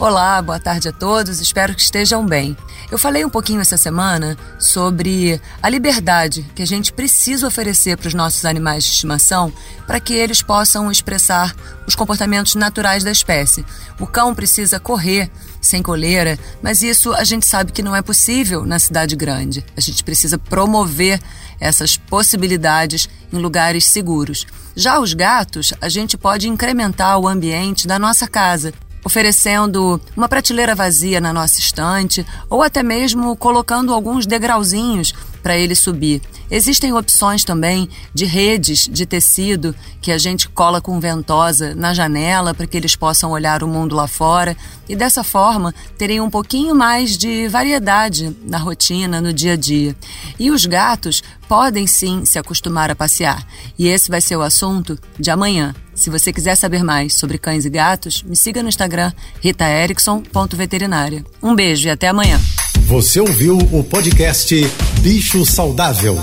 Olá, boa tarde a todos, espero que estejam bem. Eu falei um pouquinho essa semana sobre a liberdade que a gente precisa oferecer para os nossos animais de estimação para que eles possam expressar os comportamentos naturais da espécie. O cão precisa correr sem coleira, mas isso a gente sabe que não é possível na cidade grande. A gente precisa promover essas possibilidades em lugares seguros. Já os gatos, a gente pode incrementar o ambiente da nossa casa oferecendo uma prateleira vazia na nossa estante ou até mesmo colocando alguns degrauzinhos para ele subir. Existem opções também de redes de tecido que a gente cola com ventosa na janela para que eles possam olhar o mundo lá fora e dessa forma terem um pouquinho mais de variedade na rotina, no dia a dia. E os gatos podem sim se acostumar a passear. E esse vai ser o assunto de amanhã. Se você quiser saber mais sobre cães e gatos, me siga no Instagram ritaerickson.veterinária. Um beijo e até amanhã. Você ouviu o podcast Bicho Saudável.